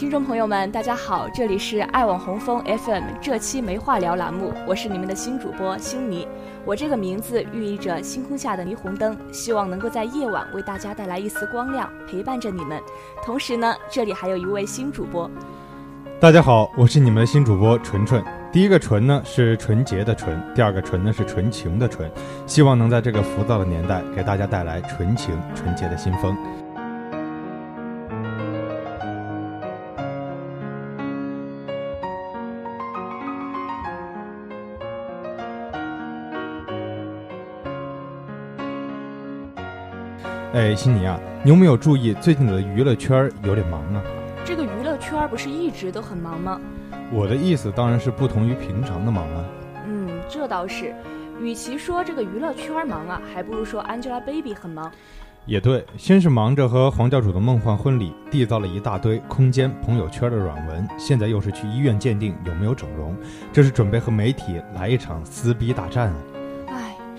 听众朋友们，大家好，这里是爱网红枫 FM 这期没话聊栏目，我是你们的新主播星迷。我这个名字寓意着星空下的霓虹灯，希望能够在夜晚为大家带来一丝光亮，陪伴着你们。同时呢，这里还有一位新主播。大家好，我是你们的新主播纯纯。第一个纯呢是纯洁的纯，第二个纯呢是纯情的纯。希望能在这个浮躁的年代，给大家带来纯情纯洁的新风。哎，悉尼啊，你有没有注意最近的娱乐圈有点忙啊？这个娱乐圈不是一直都很忙吗？我的意思当然是不同于平常的忙啊。嗯，这倒是。与其说这个娱乐圈忙啊，还不如说 Angelababy 很忙。也对，先是忙着和黄教主的梦幻婚礼缔造了一大堆空间朋友圈的软文，现在又是去医院鉴定有没有整容，这是准备和媒体来一场撕逼大战啊。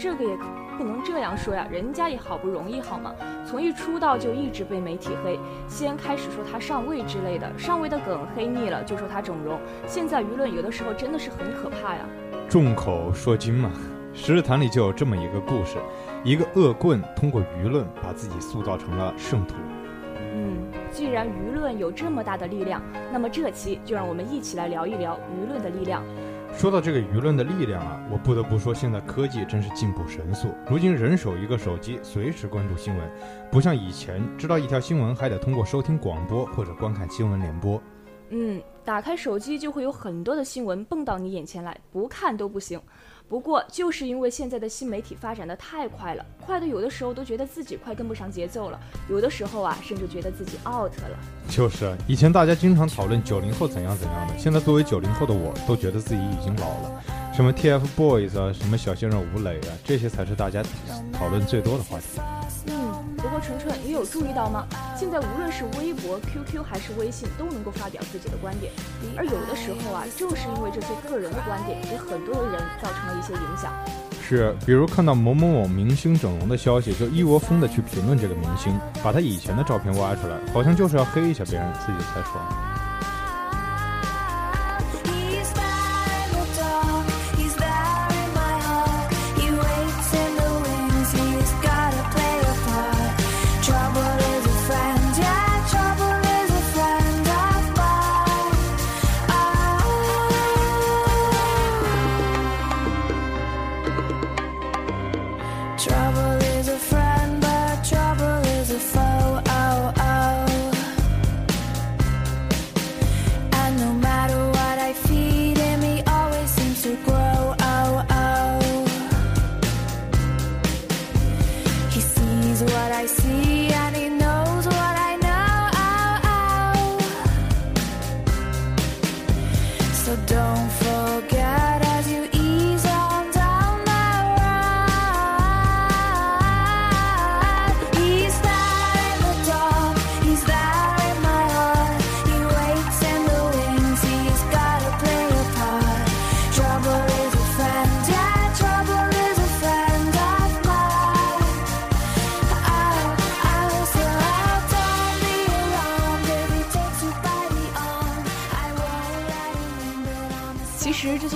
哎，这个也。不能这样说呀，人家也好不容易好吗？从一出道就一直被媒体黑，先开始说他上位之类的，上位的梗黑腻了，就说他整容。现在舆论有的时候真的是很可怕呀。众口铄金嘛，《十日谈》里就有这么一个故事，一个恶棍通过舆论把自己塑造成了圣徒。嗯，既然舆论有这么大的力量，那么这期就让我们一起来聊一聊舆论的力量。说到这个舆论的力量啊，我不得不说，现在科技真是进步神速。如今人手一个手机，随时关注新闻，不像以前，知道一条新闻还得通过收听广播或者观看新闻联播。嗯，打开手机就会有很多的新闻蹦到你眼前来，不看都不行。不过，就是因为现在的新媒体发展的太快了，快的有的时候都觉得自己快跟不上节奏了，有的时候啊，甚至觉得自己 out 了。就是，以前大家经常讨论九零后怎样怎样的，现在作为九零后的我，都觉得自己已经老了。什么 TFBOYS 啊，什么小鲜肉吴磊啊，这些才是大家讨论最多的话题。纯纯，你有注意到吗？现在无论是微博、QQ 还是微信，都能够发表自己的观点。而有的时候啊，正是因为这些个人的观点，给很多的人造成了一些影响。是，比如看到某某某明星整容的消息，就一窝蜂的去评论这个明星，把他以前的照片挖出来，好像就是要黑一下别人，自己才爽。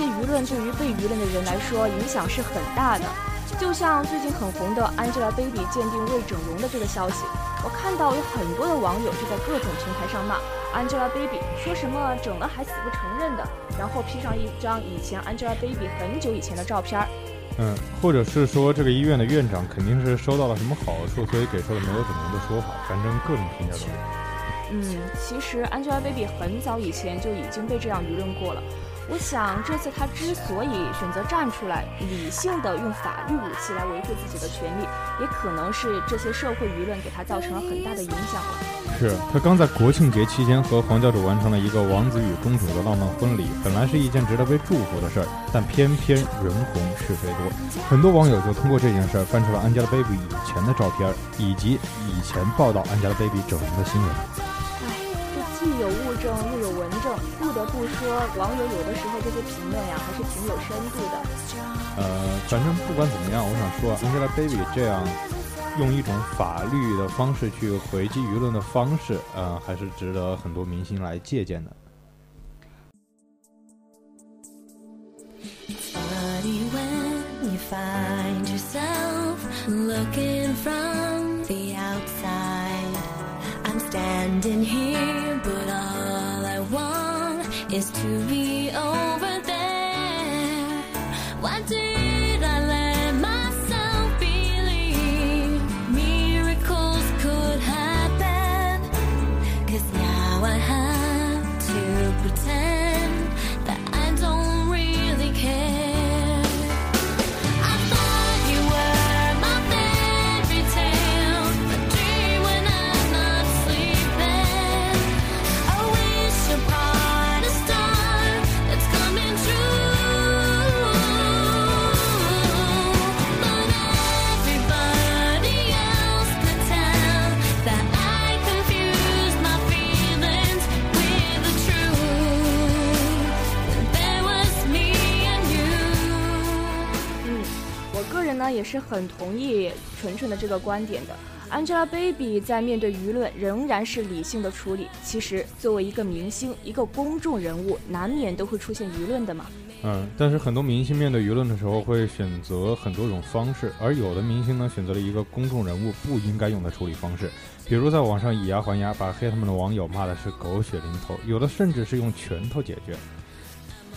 对于被舆论的人来说，影响是很大的。就像最近很红的 Angelababy 鉴定未整容的这个消息，我看到有很多的网友就在各种平台上骂 Angelababy，说什么整了还死不承认的，然后 P 上一张以前 Angelababy 很久以前的照片儿。嗯，或者是说这个医院的院长肯定是收到了什么好处，所以给出了没有整容的说法。反正各种评价都有。嗯，其实 Angelababy 很早以前就已经被这样舆论过了。我想，这次他之所以选择站出来，理性的用法律武器来维护自己的权利，也可能是这些社会舆论给他造成了很大的影响了。是他刚在国庆节期间和黄教主完成了一个王子与公主的浪漫婚礼，本来是一件值得被祝福的事儿，但偏偏人红是非多，很多网友就通过这件事儿翻出了 Angelababy 以前的照片，以及以前报道 Angelababy 整容的新闻。说，网友有的时候这些评论呀，还是挺有深度的。呃，反正不管怎么样，我想说，Angelababy 这样用一种法律的方式去回击舆论的方式，呃，还是值得很多明星来借鉴的。也是很同意纯纯的这个观点的。Angelababy 在面对舆论仍然是理性的处理。其实，作为一个明星，一个公众人物，难免都会出现舆论的嘛。嗯，但是很多明星面对舆论的时候会选择很多种方式，而有的明星呢，选择了一个公众人物不应该用的处理方式，比如在网上以牙还牙，把黑他们的网友骂的是狗血淋头，有的甚至是用拳头解决。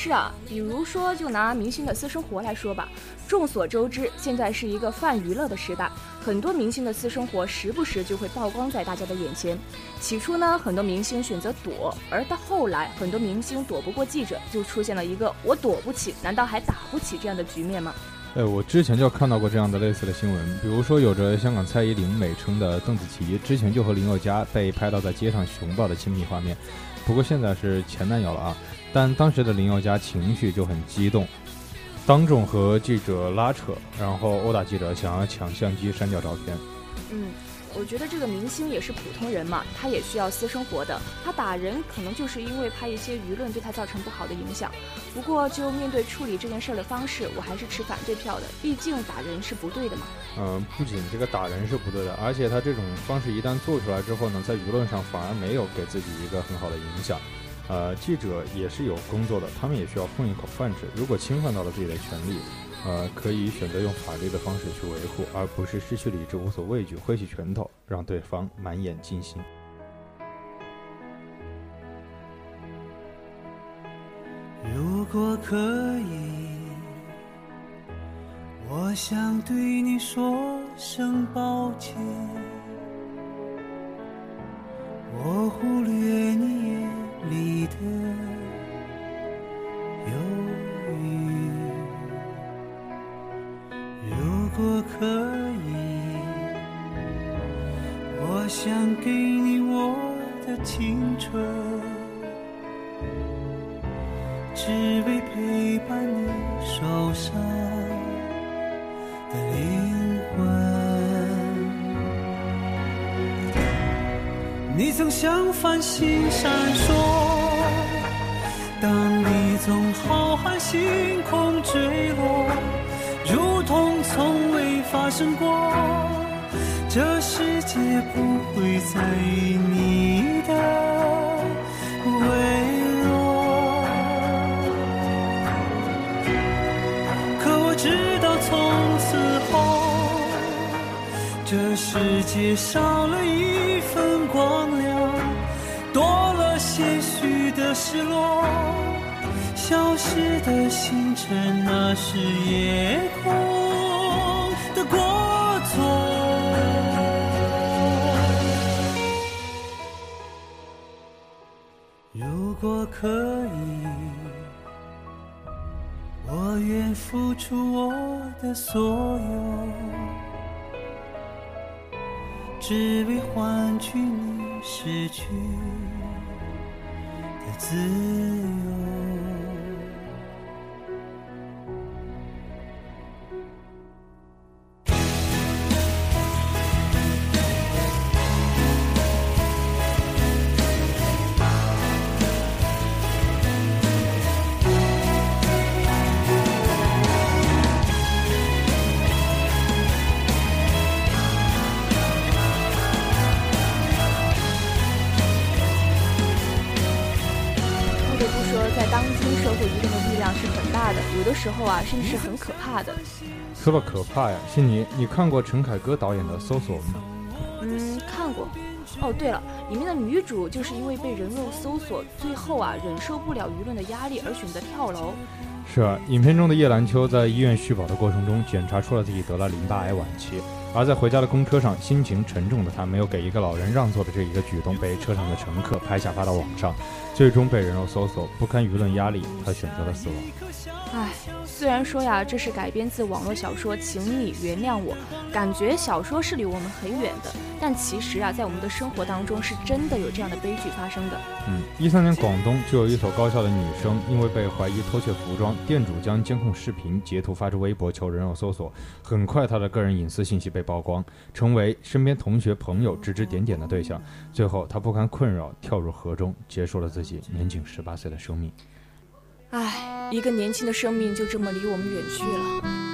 是啊，比如说，就拿明星的私生活来说吧。众所周知，现在是一个泛娱乐的时代，很多明星的私生活时不时就会曝光在大家的眼前。起初呢，很多明星选择躲，而到后来，很多明星躲不过记者，就出现了一个“我躲不起，难道还打不起”这样的局面吗？哎，我之前就看到过这样的类似的新闻，比如说有着香港蔡依林美称的邓紫棋，之前就和林宥嘉被拍到在街上熊抱的亲密画面，不过现在是前男友了啊。但当时的林宥嘉情绪就很激动，当众和记者拉扯，然后殴打记者，想要抢相机删掉照片。嗯，我觉得这个明星也是普通人嘛，他也需要私生活的。他打人可能就是因为怕一些舆论对他造成不好的影响。不过就面对处理这件事儿的方式，我还是持反对票的。毕竟打人是不对的嘛。嗯，不仅这个打人是不对的，而且他这种方式一旦做出来之后呢，在舆论上反而没有给自己一个很好的影响。呃，记者也是有工作的，他们也需要混一口饭吃。如果侵犯到了自己的权利，呃，可以选择用法律的方式去维护，而不是失去理智、无所畏惧、挥起拳头，让对方满眼惊心。如果可以，我想对你说声抱歉，我忽略你眼。里的想给你我的青春，只为陪伴你受伤的灵魂。你曾像繁星闪烁。当你从浩瀚星空坠落，如同从未发生过，这世界不会在意你的微弱。可我知道，从此后，这世界少了一份光亮，多了些许的失落。消失的星辰，那是夜空如果可以，我愿付出我的所有，只为换取你失去的自由。时候啊，甚至是很可怕的。说到可怕呀，悉尼，你看过陈凯歌导演的《搜索》吗？嗯，看过。哦，对了，里面的女主就是因为被人肉搜索，最后啊忍受不了舆论的压力而选择跳楼。是啊，影片中的叶兰秋在医院续保的过程中，检查出了自己得了淋巴癌晚期。而在回家的公车上，心情沉重的他没有给一个老人让座的这一个举动，被车上的乘客拍下发到网上，最终被人肉搜索，不堪舆论压力，他选择了死亡。唉，虽然说呀，这是改编自网络小说《请你原谅我》，感觉小说是离我们很远的，但其实啊，在我们的生活当中，是真的有这样的悲剧发生的。嗯，一三年广东就有一所高校的女生，因为被怀疑偷窃服装，店主将监控视频截图发至微博求人肉搜索，很快她的个人隐私信息被。曝光，成为身边同学朋友指指点点的对象。最后，她不堪困扰，跳入河中，结束了自己年仅十八岁的生命。唉，一个年轻的生命就这么离我们远去了。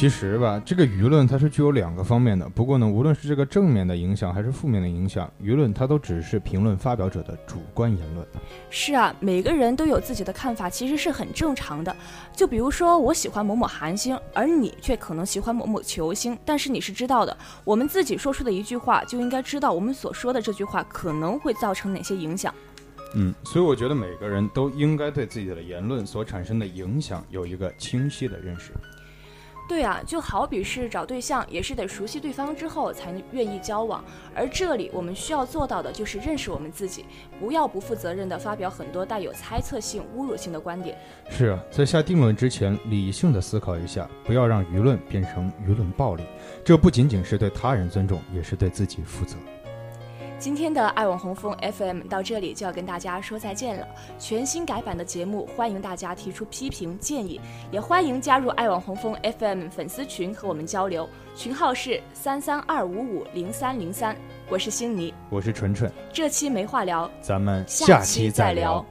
其实吧，这个舆论它是具有两个方面的。不过呢，无论是这个正面的影响还是负面的影响，舆论它都只是评论发表者的主观言论。是啊，每个人都有自己的看法，其实是很正常的。就比如说，我喜欢某某韩星，而你却可能喜欢某某球星。但是你是知道的，我们自己说出的一句话，就应该知道我们所说的这句话可能会造成哪些影响。嗯，所以我觉得每个人都应该对自己的言论所产生的影响有一个清晰的认识。对啊，就好比是找对象，也是得熟悉对方之后才愿意交往。而这里我们需要做到的就是认识我们自己，不要不负责任的发表很多带有猜测性、侮辱性的观点。是啊，在下定论之前，理性的思考一下，不要让舆论变成舆论暴力。这不仅仅是对他人尊重，也是对自己负责。今天的爱网红风 FM 到这里就要跟大家说再见了。全新改版的节目，欢迎大家提出批评建议，也欢迎加入爱网红风 FM 粉丝群和我们交流，群号是三三二五五零三零三。我是星妮，我是纯纯。这期没话聊，咱们下期再。聊。